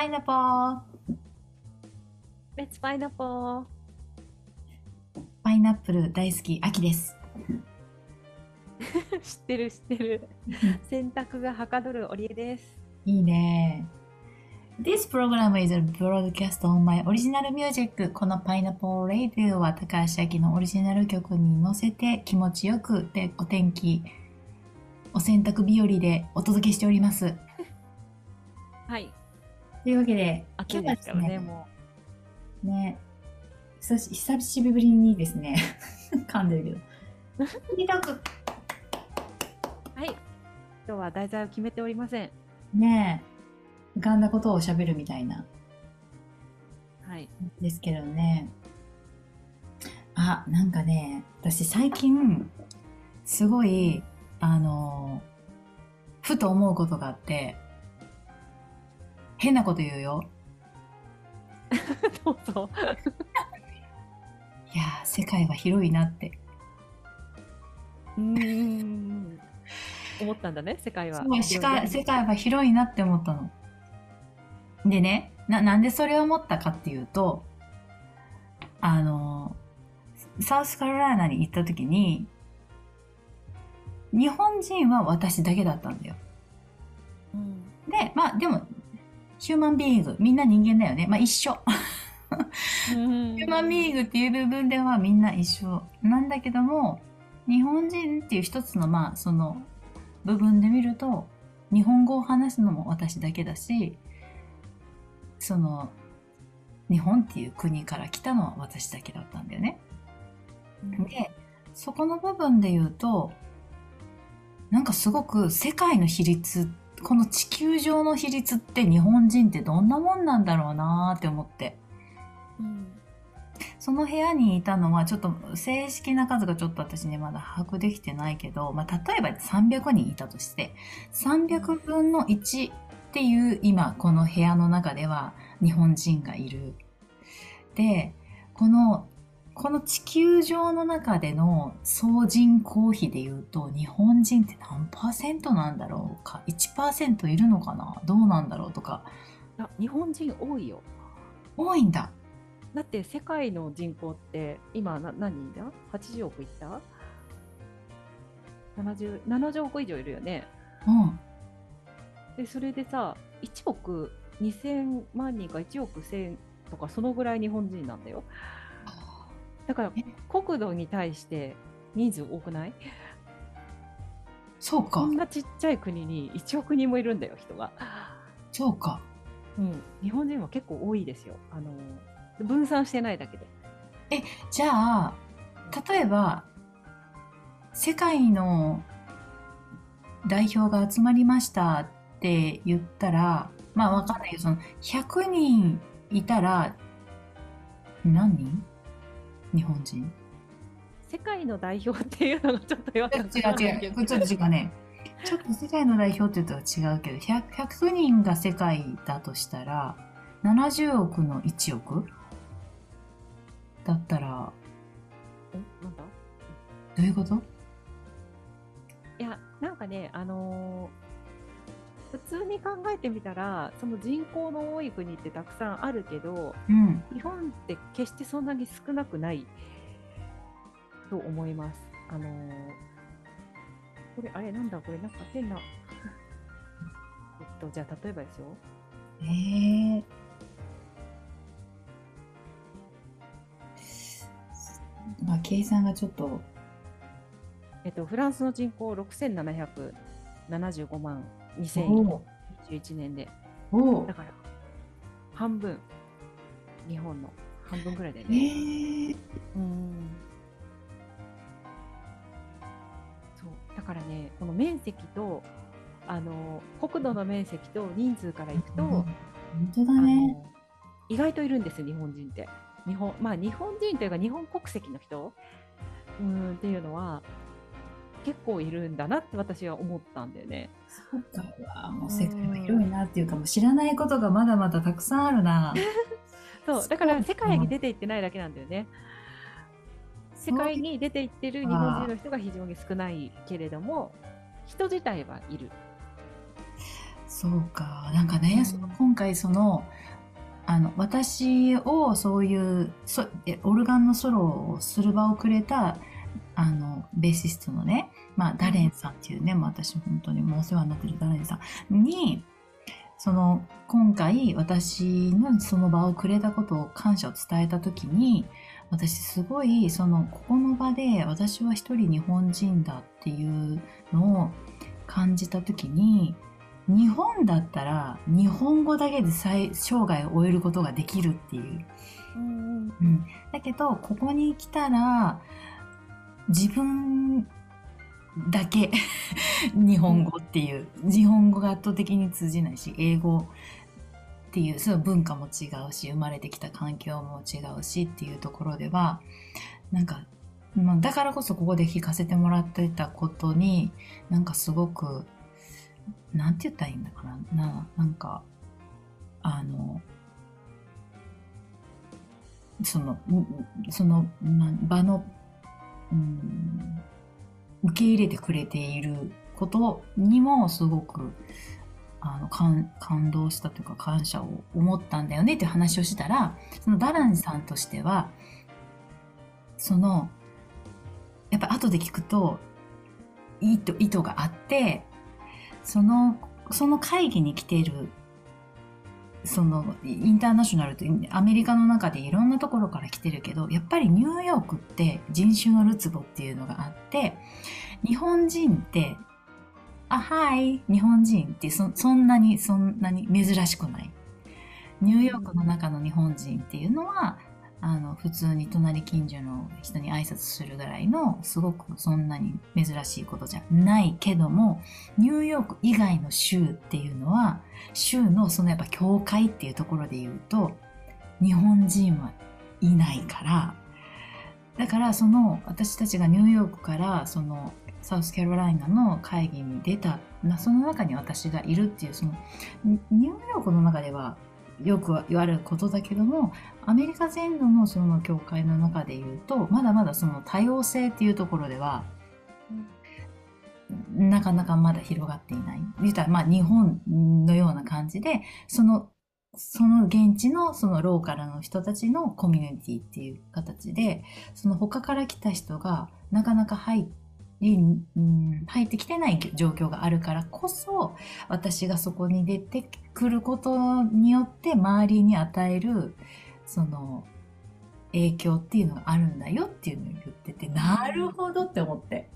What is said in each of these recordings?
Let's パイナポー。パイナップル大好き、秋です。知ってる知ってる。洗濯がはかどるオリエです。いいね。This program is a broadcast on my original music. この Pineapple Radio は高橋明のオリジナル曲に乗せて気持ちよくでお天気、お洗濯日和でお届けしております。はい。というわけで、暑いですからね、もね、久し久しぶりにですね、噛んでるけど。はい。今日は題材を決めておりません。ねえ、浮かんだことを喋るみたいな、はい。ですけどね。あ、なんかね、私最近、すごい、あの、ふと思うことがあって、変なこと言うよ。どうぞ。いやー、世界は広いなって。うーん。思ったんだね、世界は。そう世界世界は広いなって思ったの。でねな、なんでそれを思ったかっていうと、あの、サウスカロライナに行った時に、日本人は私だけだったんだよ。うん。で、まあでも、ヒューマンビーイング、みんな人間だよね。まあ一緒。ヒューマンビーイングっていう部分ではみんな一緒なんだけども、日本人っていう一つのまあその部分で見ると、日本語を話すのも私だけだし、その、日本っていう国から来たのは私だけだったんだよね。で、そこの部分で言うと、なんかすごく世界の比率、この地球上の比率って日本人ってどんなもんなんだろうなーって思って。うん。その部屋にいたのはちょっと正式な数がちょっと私ねまだ把握できてないけど、まあ、例えば300人いたとして300分の1っていう今この部屋の中では日本人がいる。で、このこの地球上の中での総人口比で言うと日本人って何パーセントなんだろうか？1%いるのかな？どうなんだろうとかあ、日本人多いよ。多いんだ。だって世界の人口って今な何人だ ?80 億いった ?70、70億以上いるよね。うん。で、それでさ、1億2000万人か1億1000とかそのぐらい日本人なんだよ。だからえ国土に対して人数多くない？そうかこん。なちっちゃい国に1億人もいるんだよ、人が。そうか。うん。日本人は結構多いですよ。あの、分散してないだけで。じゃあ、例えば、世界の代表が集まりましたって言ったら、まあわかんないけど、その100人いたら、何人？日本人。世界の代表っていうのがちょっと弱違う違う。違う。ちょっと違うね。ちょっと世界の代表って言うとは違うけど、100, 100人が世界だとしたら、70億の1億？だったら、んなんだ？どういうこと？いや、なんかね、あのー普通に考えてみたら、その人口の多い国ってたくさんあるけど、うん。日本って決してそんなに少なくないと思います。あのーこれ、あれ、なんだ、これ、なんか変な。えっと、じゃあ、例えばですよ。ええまあ、計算がちょっと、えっと、フランスの人口6775万2021お年で、おだから、半分、日本の。半分ぐらいだよえね。え。うん。そう。だからね、この面積とあの国土の面積と人数からいくと、本当だあね。の意外といるんですよ、日本人って。日本まあ、日本人というか日本国籍の人？うんっていうのは結構いるんだなって私は思ったんだよね。そうかうわもう世界は広いなっていうか、もう知らないことがまだまだたくさんあるな。そうだから世界に出ていってないだけなんだよね。世界に出ていってる日本人の人が非常に少ないけれども、人自体はいる。そうか。なんかね、うんその今回その、あの、私をそういう、そえオルガンのソロをする場をくれた、あの、ベーシストのね、まあ、ダレンさんっていうね、まあ、私本当にもうお世話になってるダレンさんに、その、今回私のその場をくれたことを感謝を伝えたときに、私すごい、その、ここの場で私は一人日本人だっていうのを感じたときに、日本だったら日本語だけで最生涯を終えることができるっていう。うんうん、だけどここに来たら自分だけ 日本語っていう。日本語が圧倒的に通じないし英語っていうその文化も違うし生まれてきた環境も違うしっていうところではなんか、まあ、だからこそここで聞かせてもらってたことになんかすごくなんて言ったらいいんだかな。ななんかあのその、その、な場の、うん、受け入れてくれていることにもすごく、あの、感、感動したというか感謝を思ったんだよねって話をしたら、そのダランさんとしては、その、やっぱ後で聞くと、意図、意図があって、その、その会議に来ているそのインターナショナルってアメリカの中でいろんなところから来てるけどやっぱりニューヨークって人種のるつぼっていうのがあって日本人ってあはい日本人ってそそんなにそんなに珍しくない。ニューヨークの中の日本人っていうのはあの普通に隣近所の人に挨拶するぐらいのすごくそんなに珍しいことじゃないけどもニューヨーク以外の州っていうのは州のそのやっぱ教会っていうところで言うと日本人はいないからだからその私たちがニューヨークからそのサウスカロライナの会議に出たなその中に私がいるっていうそのニューヨークの中ではよく言われることだけどもアメリカ全土のその教会の中で言うとまだまだその多様性っていうところではなかなかまだ広がっていない。言ったらまあ日本のような感じで、その、その現地のそのローカルの人たちのコミュニティっていう形で、その他から来た人がなかなか入っり、うん、入ってきてない状況があるからこそ、私がそこに出てくることによって周りに与える、その、影響っていうのがあるんだよっていうのを言ってて、なるほどって思って。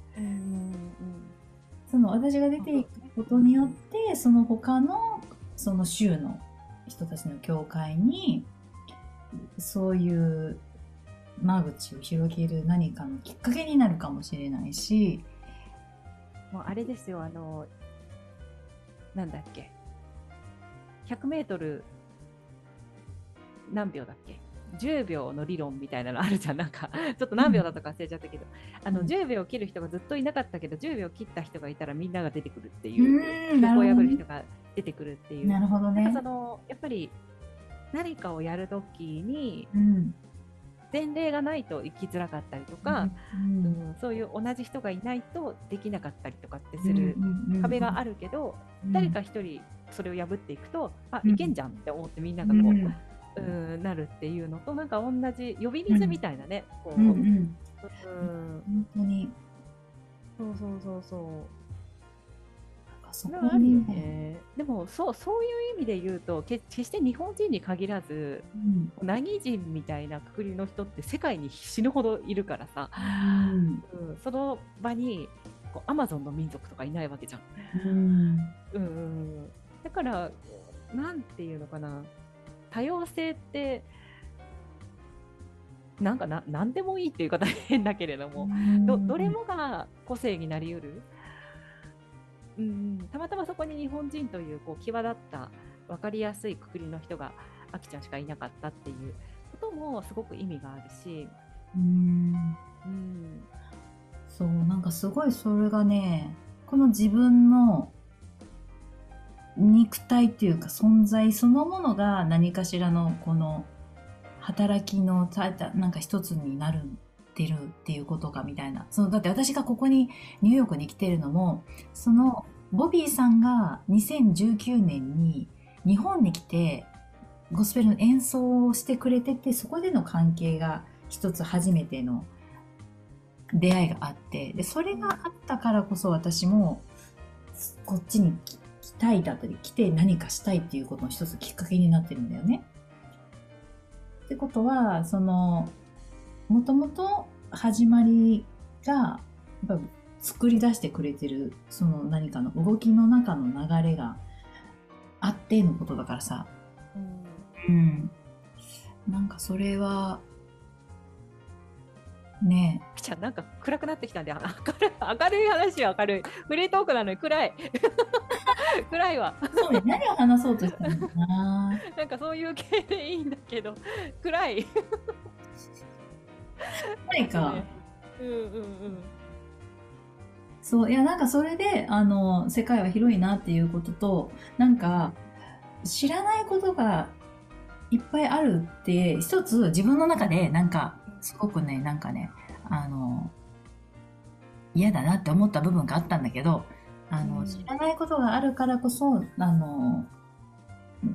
その私が出ていくことによってその他のその州の人たちの教会にそういう間口を広げる何かのきっかけになるかもしれないし。もうあれですよ、あの、なんだっけ、100メートル何秒だっけ ?10 秒の理論みたいなのあるじゃん。なんか、ちょっと何秒だったか忘れちゃったけど、あの、うん。10秒切る人がずっといなかったけど、10秒切った人がいたらみんなが出てくるってういう、ーんなこう破る人が出てくるっていう。なるほどね。その、やっぱり何かをやるときに、うん前例がないと生きづらかったりとか、うんうん。そういう同じ人がいないとできなかったりとかってする壁があるるけど、誰か一人それを破っていくと、あうん。いけんじゃんって思ってみんながこう、うんなるっていうのとなんか同じ呼び水みたいなね、こう、うんうん。うん。本当に。そうそうそうそうそこそれはあるよに。ねでもそうそういう意味で言うとけ決して日本人に限らずうん。何人みたいなくくりの人って世界に死ぬほどいるからさ、うん。うん、その場にこうアマゾンの民族とかいないわけじゃん。うん。うんだから、なんていうのかな、多様性って、なんかな、なんでもいいっていう言い方変だけれども、どどれもが個性になりうる。うん、たまたまそこに日本人というこう際立った分かりやすいくくりの人があきちゃんしかいなかったっていうこともすごく意味があるし、うん。うん、そうなんかすごいそれがねこの自分の肉体っていうか存在そのものが何かしらのこの働きのたたなんか一つになるってるっていうことかみたいなそのだって私がここにニューヨークに来てるのもそのボビーさんが2019年に日本に来てゴスペルの演奏をしてくれててそこでの関係が一つ初めての出会いがあってでそれがあったからこそ私もこっちに来たいだったり来て何かしたいっていうことの一つきっかけになってるんだよね。ってことはそのもともと始まりがやっぱ作り出してくれてるその何かの動きの中の流れがあってのことだからさ、うん。うん、なんかそれはね。じゃあなんか暗くなってきたんであ明るい明るい話は明るい。フリートークなのに暗い。暗いわ。えそうね。何を話そうとしたのかな。なんかそういう系でいいんだけど。暗い何か、うんうんうん。そういやなんかそれであの世界は広いなっていうこととなんか知らないことがいっぱいあるって一つ自分の中でなんかすごくねなんかねあの嫌だなって思った部分があったんだけどあの、うん。知らないことがあるからこそあの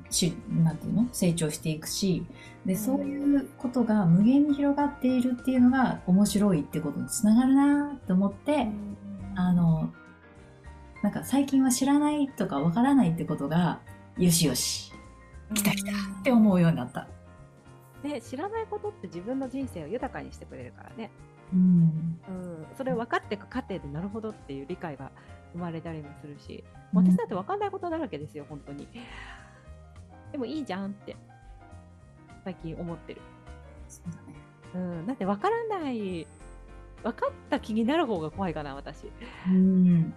しなんていうの？成長していくしでそういうことが無限に広がっているっていうのが面白いってことにつながるなって思って、あのなんか最近は知らないとかわからないってことがよしよし来た来たって思うようになった。で知らないことって自分の人生を豊かにしてくれるからね、うん。うん、それを分かっていく過程でなるほどっていう理解が生まれたりもするし私だって分かんないことだらけですよ本当にでもいいじゃんって最近思ってる、そうだね。うん、だって分からない分かった気になる方が怖いかな私。うん。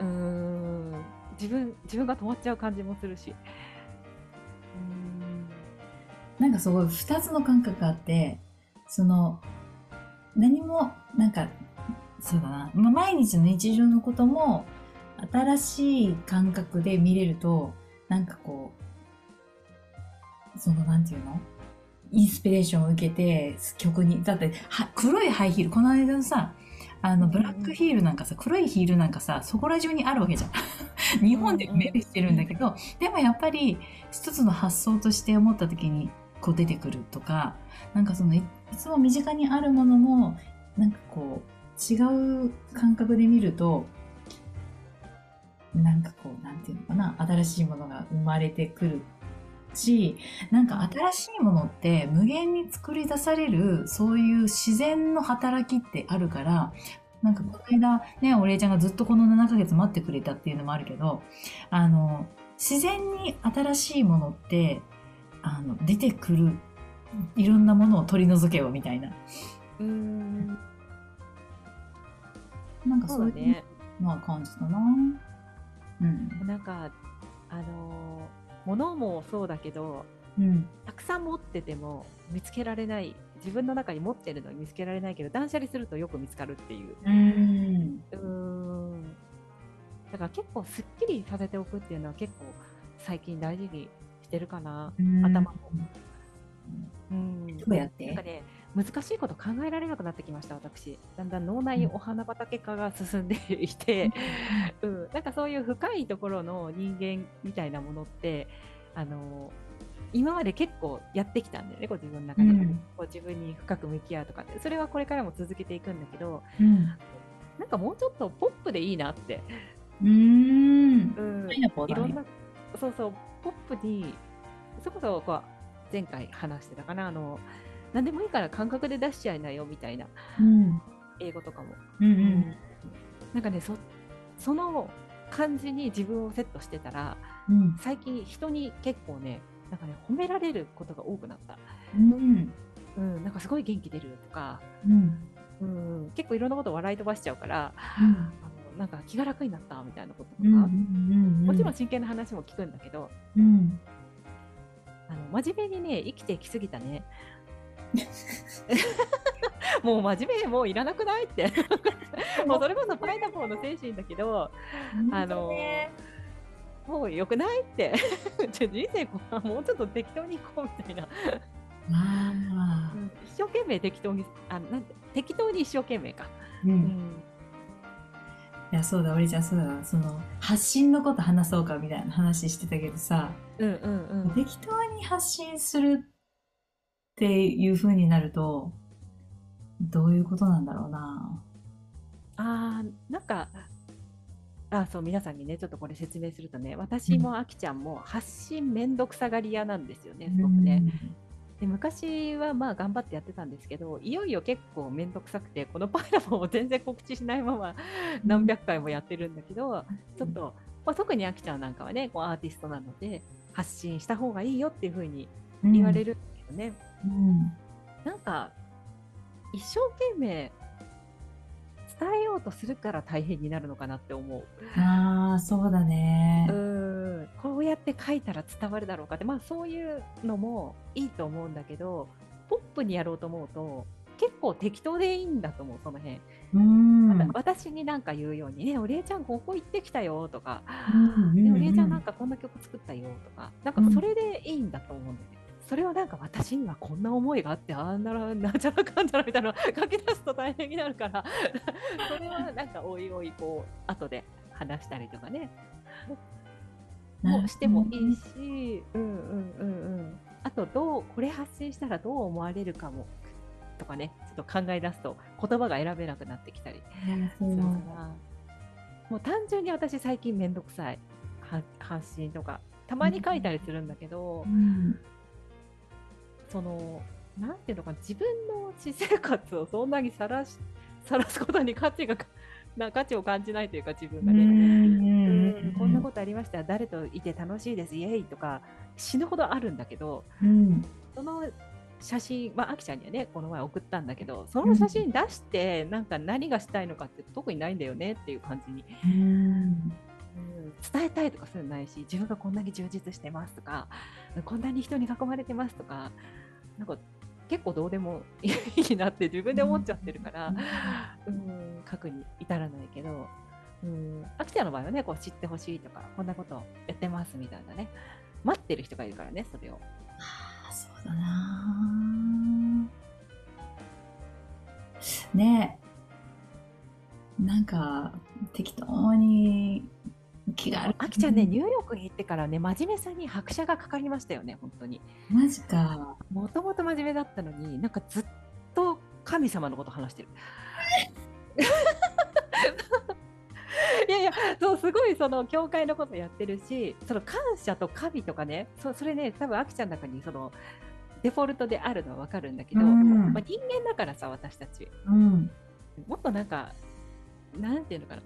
うん。自分自分が止まっちゃう感じもするし。うん。なんかすごい2つの感覚があってその何もなんかそうだな、まあ、毎日の日常のことも新しい感覚で見れるとなんかこうそのなんていうの？インスピレーションを受けて曲にだっては黒いハイヒールこの間のさあのブラックヒールなんかさ黒いヒールなんかさそこら中にあるわけじゃん。日本で目指してるんだけどでもやっぱり一つの発想として思った時にこう出てくるとかなんかそのいいつも身近にあるものもなんかこう違う感覚で見るとなんかこうなんていうのかな新しいものが生まれてくるしなんか新しいものって無限に作り出されるそういう自然の働きってあるからなんかこの間ねお礼ちゃんがずっとこの7ヶ月待ってくれたっていうのもあるけどあの自然に新しいものってあの出てくるいろんなものを取り除けよみたいなうんなんかそそうういうのは感じたな。うん。なんかあのー物もそうだけどうん。たくさん持ってても見つけられない自分の中に持ってるのに見つけられないけど断捨離するとよく見つかるっていう。うん。うーん。だから結構すっきりさせておくっていうのは結構最近大事にしてるかな、頭もうん。どうやって。なんかね難しいこと考えられなくなってきました私。だんだん脳内お花畑化が進んでいて、うん、なんかそういう深いところの人間みたいなものってあの今まで結構やってきたんだよねこう自分の中で、うん。こう自分に深く向き合うとかって。それはこれからも続けていくんだけどうん。なんかもうちょっとポップでいいなって、うん。うん。いろんなそうそうポップにそれこそこう前回話してたかなあの何でもいいから感覚で出しちゃいなよみたいなうん。英語とかも、うんうん。なんかねそその感じに自分をセットしてたらうん。最近人に結構ねなんかね褒められることが多くなった、うん。うん、なんかすごい元気出るとか、うん。うん、結構いろんなこと笑い飛ばしちゃうからなんか気が楽になったみたいなこととか、うん。うん。もちろん真剣な話も聞くんだけどうん。あの真面目にね生きてきすぎたね。もう真面目もういらなくないって。もうそれこそパイナポーの精神だけどあのもうよくないって。ちょ人生こうもうちょっと適当にいこうみたいな、ああ。一生懸命適当にあなんて適当に一生懸命か、う。うんんいやそうだおりちゃんそうだその発信のこと話そうかみたいな話してたけどさうんうんうん。適当に発信するっていう風になるとどういうことなんだろうなあーなんかあそう皆さんにねちょっとこれ説明するとね私もあきちゃんも発信めんどくさがり屋なんですよねすごくね。で昔はまあ頑張ってやってたんですけどいよいよ結構めんどくさくてこのパイラボも全然告知しないまま何百回もやってるんだけどちょっと、まあ、特にあきちゃんなんかはねこうアーティストなので発信した方がいいよっていうふうにうん。言われるんだけどね、うん。なんか一生懸命伝えようとするから大変になるのかなって思う。ああそうだね。うーん。こうやって書いたら伝わるだろうかって。まあそういうのもいいと思うんだけどポップにやろうと思うと結構適当でいいんだと思うその辺、うん。私になんか言うように「ねおりえちゃんここ行ってきたよ」とか「うんねおりえちゃんなんかこんな曲作ったよ」とか。なんかそれでいいんだと思うんだよね。それをなんか私にはこんな思いがあってあんならなんちゃらかんちゃらみたいなの書き出すと大変になるから。それはなんかおいおいこう後で話したりとかね。もしてもいいし、うんうんうん。うん。あと、どう、これ発信したらどう思われるかも、とかね、ちょっと考え出すと、言葉が選べなくなってきたり。するから、もう単純に私最近めんどくさいは発信とか、たまに書いたりするんだけどう、んその、なんていうのかな、自分の私生活をそんなにさらし、さらすことに価値が、な価値を感じないというか、自分がね。うん。こんなことありました誰といて楽しいですイエイとか死ぬほどあるんだけどうん。その写真まああきちゃんにはねこの前送ったんだけどその写真出してなんか何がしたいのかって特にないんだよねっていう感じに、伝えたいとかそういうのないし自分がこんなに充実してますとかこんなに人に囲まれてますとかなんか結構どうでもいいなって自分で思っちゃってるから、うん、書くに至らないけど、うん、アキちゃんの場合はね、こう知ってほしいとか、こんなことやってますみたいなね、待ってる人がいるからね、それを。あそうだな。ね。えなんか適当に気があるアキちゃんね、ニューヨークに行ってからね、真面目さに拍車がかかりましたよね、本当に。マジかもともと真面目だったのに、なんかずっと神様のこと話してる。いやいや、そう、すごいその教会のことやってるし、その感謝と神とかね、そそれね、多分アキちゃんの中にそのデフォルトであるのはわかるんだけど、うんまあ、人間だからさ、私たち。うんもっとなんか、なんていうのかな、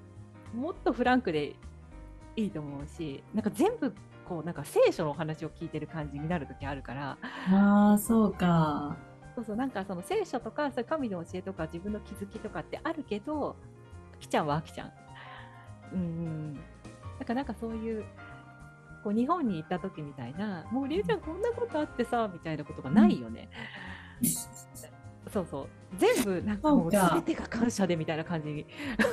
もっとフランクでいいと思うし、なんか全部、こう、なんか聖書のお話を聞いてる感じになるときあるから、ああそうかそうそう、なんかその聖書とか、そういう神の教えとか、自分の気づきとかってあるけど、あきちゃんはあきちゃん。うんうん。だからなんかそういう、こう日本に行った時みたいな、もうりゅうちゃんこんなことあってさ、みたいなことがないよね。そうそう。全部なんかもう全てが感謝でみたいな感じに。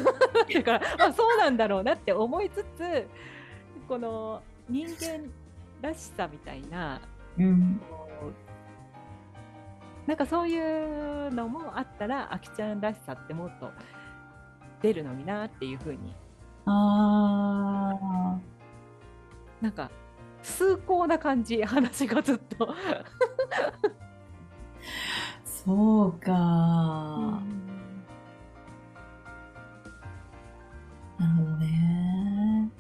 だから、まあそうなんだろうなって思いつつ、この人間らしさみたいな、うんなんかそういうのもあったら、あきちゃんらしさってもっと出るのになっていうふうに、ああなんか崇高な感じ、話がずっと。そうか、なるほどね。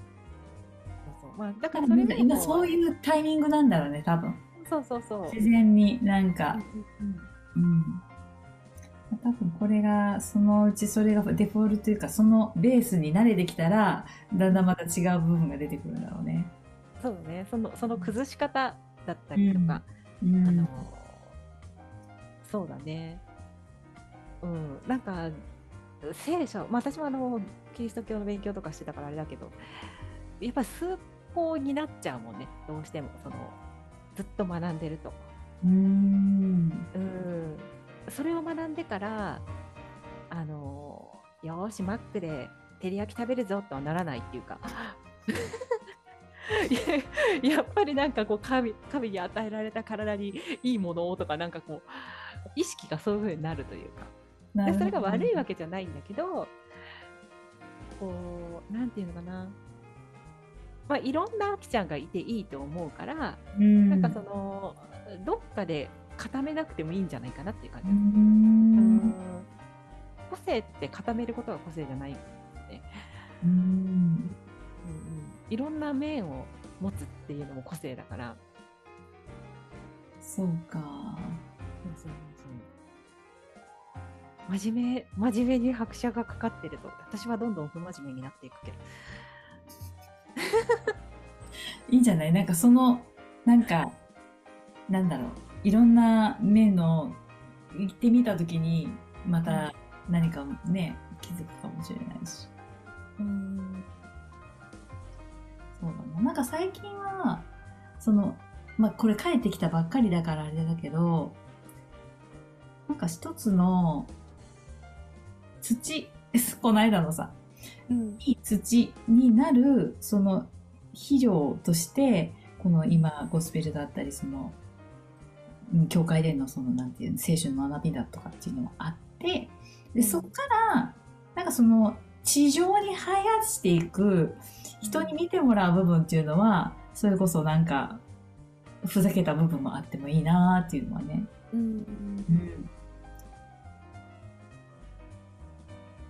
そうそう。まあ、だからそれも今そういうタイミングなんだろうね多分。そうそうそう。自然になんか。うんうんうん。うん。多分これがそのうちそれがデフォルトというかそのベースに慣れてきたらだんだんまた違う部分が出てくるんだろうね。そうね、そのその崩し方だったりとか、うん。あのそうだね。うん、なんか聖書、まあ、私もあのキリスト教の勉強とかしてたからあれだけど、やっぱ崇高になっちゃうもんね、どうしてもそのずっと学んでると。うんうん、それを学んでから、あのよーしマックで照り焼き食べるぞとはならないっていうか。やっぱりなんかこう神神に与えられた体にいいものをとかなんかこう意識がそういう風になるというかでそれが悪いわけじゃないんだけどこなんていうのかな。まあ、いろんなあきちゃんがいていいと思うから、うんなんかその、どっかで固めなくてもいいんじゃないかなっていう感じう。ん個性って固めることが個性じゃない。うんうんうん、いろんな面を持つっていうのも個性だから。そうかそうそう真面目、真面目に拍車がかかってると、私はどんどん不真面目になっていくけど。いいんじゃない？なんかそのなんかなんだろう。いろんな面の行ってみた時にまた何かね気づくかもしれないし。うん。そうだななんか最近はそのまあこれ帰ってきたばっかりだからあれだけどなんか一つの土。この間のさ。うん。いい土になるその肥料としてこの今ゴスペルだったりそのうん教会でのそのなんていうの聖書の学びだとかっていうのもあってでそこからなんかその地上に生やしていく人に見てもらう部分っていうのはそれこそなんかふざけた部分もあってもいいなっていうのはね、うん。うん、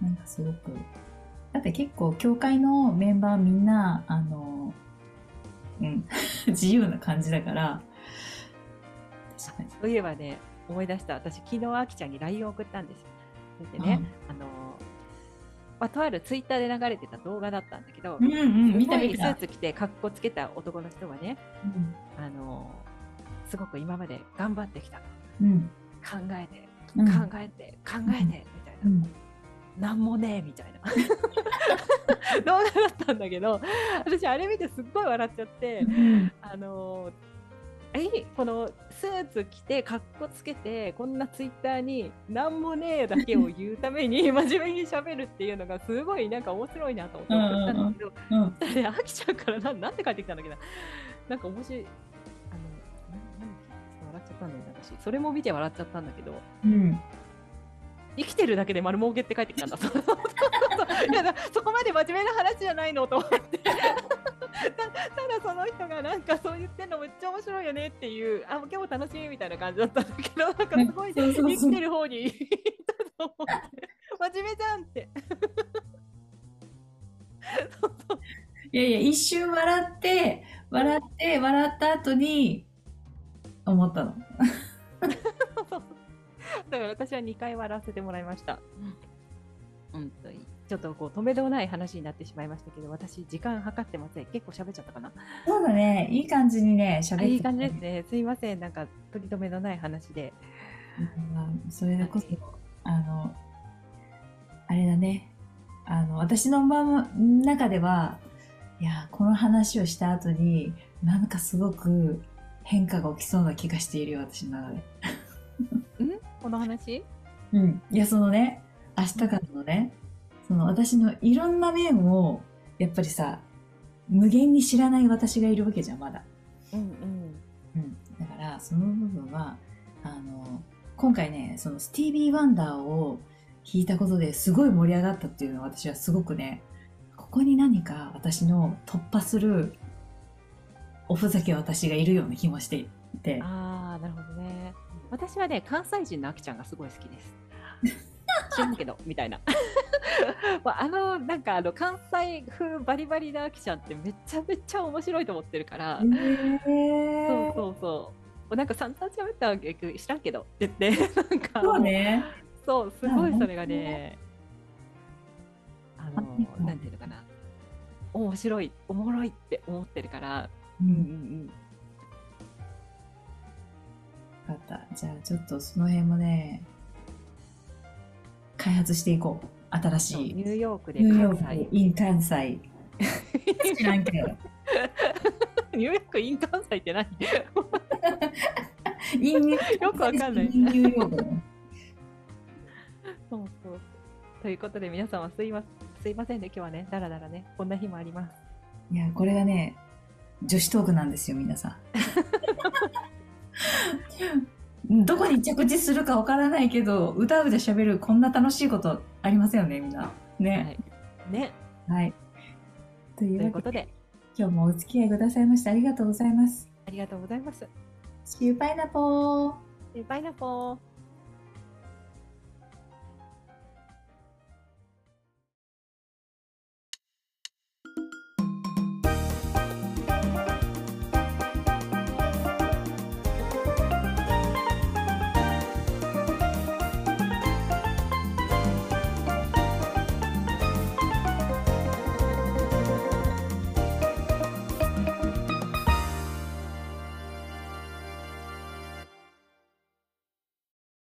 なんかすごくだって結構教会のメンバーみんなあのうん 自由な感じだからそういえばね、思い出した。私、昨日、あきちゃんに LINE を送ったんですよ。それでね、あの、まあ、とあるツイッターで流れてた動画だったんだけど、うんうん見すごいスーツ着て、格好つけた男の人がね、うんあの、すごく今まで頑張ってきたと。うん考えて、うん考えて、考えて、みたいな。うんなんもねえみたいな。動画だったんだけど私あれ見てすっごい笑っちゃって、うん。あのえこのスーツ着てかっこつけてこんなツイッターに「なんもねえ」だけを言うために 真面目にしゃべるっていうのがすごいなんか面白いなと思ってたんだけど、うん。それであきちゃんからななんて帰ってきたんだっけな。なんか面白いあのななんだっ笑っちゃったんだよね私。それも見て笑っちゃったんだけどうん生きてるだけで丸儲けって帰ってきたんだ。そうそうそうそういやだそこまで真面目な話じゃないのと思って。たただその人がなんかそう言ってんのめっちゃ面白いよねっていう、あ、今日も楽しみみたいな感じだったんだけど、なんかすごい生きてる方に行ったと思って、真面目じゃんって。そうそういやいや一瞬笑って笑って笑った後に思ったの だから私は2回笑わせてもらいました。本当に。ちょっとこう止めどない話になってしまいましたけど、私時間計ってません。結構喋っちゃったかな？そうだねいい感じにね喋ってあいい感じですね。すいません。なんか取り留めのない話で。うんそれでこそあのあれだねあの私の中ではいやこの話をした後になんかすごく変化が起きそうな気がしているよ私の中で。んこの話？うん、いやそのね明日からのねその私のいろんな面をやっぱりさ無限に知らない私がいるわけじゃんまだ。うんうん。うん、だからその部分はあの今回ねそのスティービー・ワンダーを弾いたことですごい盛り上がったっていうのは私はすごくねここに何か私の突破するおふざけ私がいるような気もしていてああ、なるほどね。私はね、関西人のあきちゃんがすごい好きです。知らんけど、みたいな。まああの、なんかあの、関西風バリバリなあきちゃんってめちゃめちゃ面白いと思ってるから、へー。そうそうそう。なんか散々喋ったわけ知らんけどって言って、なんか。もそうね。そう、すごあいそれがね、あのあ、なんていうのかな、面白い、おもろいって思ってるから、ううんんうん。分かった。じゃあちょっとその辺もね開発していこう。新しい。ニューヨークでニューヨ関西。ーク、イン関西。知らんけど。ニューヨークイン関西って何？インニューよくわかんない。ニューヨークそうそう。ということで皆様すいますいませんね、今日はね、だらだらね、こんな日もあります。いや、これがね、女子トークなんですよ、皆さん。どこに着地するかわからないけど、うだうだ喋るこんな楽しいことありませんよね、みんな。ね。はい。ね。はい。といううことで、今日もお付き合いくださいましてありがとうございます。ありがとうございます。See you, pineapple! バイナポー。